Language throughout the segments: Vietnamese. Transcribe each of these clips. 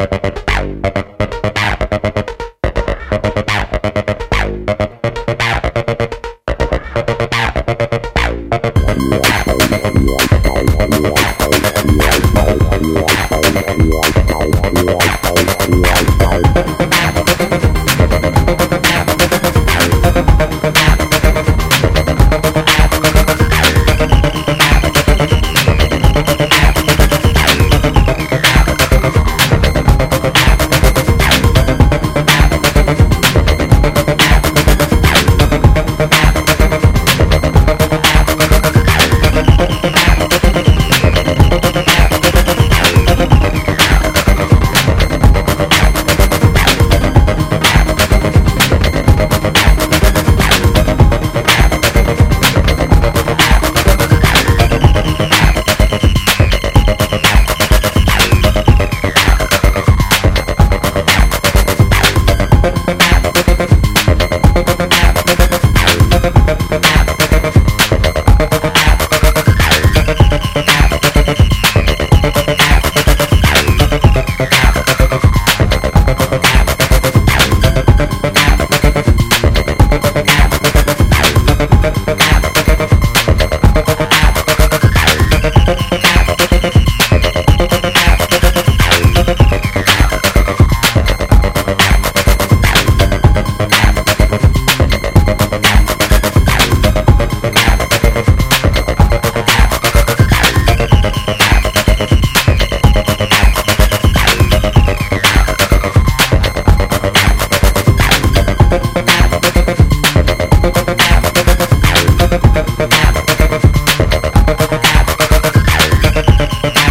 Yeah. Bye-bye.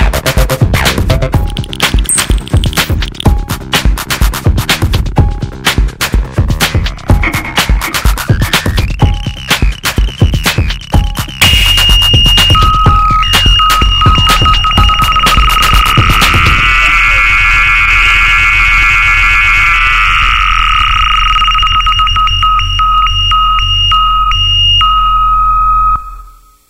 Yeah.